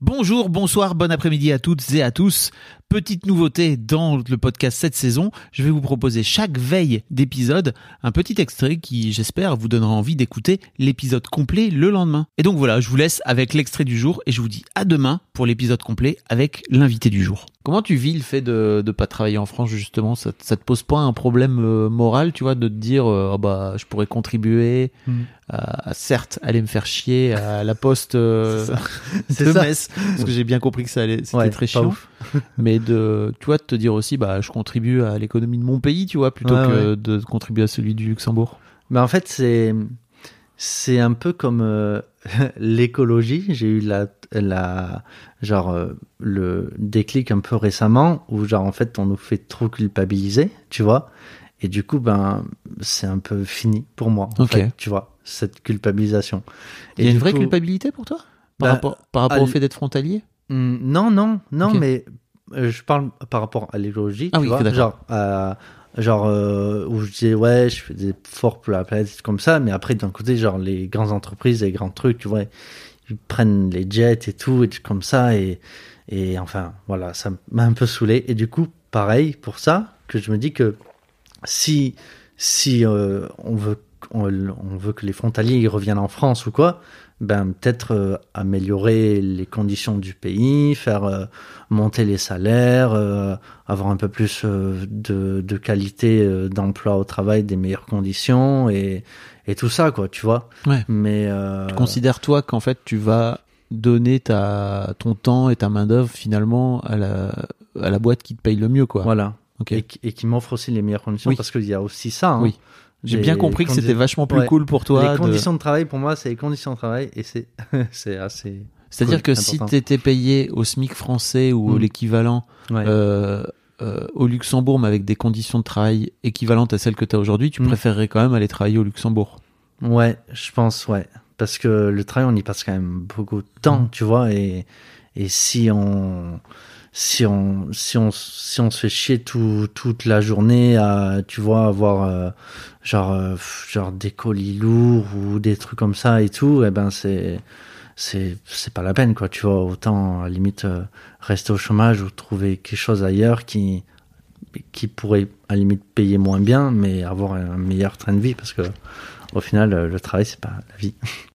Bonjour, bonsoir, bon après-midi à toutes et à tous. Petite nouveauté dans le podcast cette saison, je vais vous proposer chaque veille d'épisode un petit extrait qui, j'espère, vous donnera envie d'écouter l'épisode complet le lendemain. Et donc voilà, je vous laisse avec l'extrait du jour et je vous dis à demain pour l'épisode complet avec l'invité du jour. Comment tu vis le fait de ne pas travailler en France justement? Ça, ça te pose pas un problème euh, moral, tu vois, de te dire euh, Ah bah je pourrais contribuer à, à, certes aller me faire chier à la poste euh, C'est de ça. Metz parce que j'ai bien compris que ça allait c'était Ouais, très chiant ouf. mais de tu vois de te dire aussi bah je contribue à l'économie de mon pays tu vois plutôt Ouais, que ouais. de contribuer à celui du Luxembourg Mais en fait, c'est c'est un peu comme euh, l'écologie. J'ai eu la la genre euh, le déclic un peu récemment où genre en fait on nous fait trop culpabiliser, tu vois. Et du coup, ben c'est un peu fini pour moi. En fait, tu vois cette culpabilisation. il y a une vraie coup- culpabilité pour toi? Par Bah, rapport par rapport au à fait d'être frontalier? Hmm, Non, non, non, mais euh, je parle par rapport à l'écologie, Ah tu oui, vois, genre, euh, genre euh, où je disais ouais, je fais des efforts pour la planète comme ça, mais après d'un côté, genre les grandes entreprises, les grands trucs, tu vois, ils prennent les jets et tout, et comme ça, et et enfin voilà, ça m'a un peu saoulé, et du coup, pareil pour ça, que je me dis que si si euh, on veut on, on veut que les frontaliers ils reviennent en France ou quoi, ben peut-être euh, améliorer les conditions du pays, faire euh, monter les salaires, euh, avoir un peu plus de, de qualité d'emploi au travail, des meilleures conditions et, et tout ça quoi, tu vois. Ouais. Mais tu considères toi qu'en fait tu vas donner ta ton temps et ta main d'œuvre finalement à la à la boîte qui te paye le mieux quoi voilà. ok Et, qui- et qui m'offre aussi les meilleures conditions Oui. parce qu'il y a aussi ça. hein. Oui. J'ai bien compris que c'était vachement plus Ouais. cool pour toi les conditions de travail pour moi c'est les conditions de travail et c'est c'est assez c'est-à-dire cool, que si tu étais payé au SMIC français ou Mm. l'équivalent ouais. euh, euh, au Luxembourg, mais avec des conditions de travail équivalentes à celles que tu as aujourd'hui, tu Mm. préférerais quand même aller travailler au Luxembourg. Ouais, je pense, ouais. Parce que le travail, on y passe quand même beaucoup de temps, Mhm. tu vois, et, et si on, si on, si on, si on se fait chier tout, toute la journée à, tu vois, avoir, euh, genre, euh, genre des colis lourds ou des trucs comme ça et tout, eh ben, c'est, c'est, c'est pas la peine, quoi, tu vois. Autant, à la limite, euh, rester au chômage ou trouver quelque chose ailleurs qui, qui pourrait, à la limite, payer moins bien, mais avoir un meilleur train de vie parce que, au final, euh, le travail, c'est pas la vie.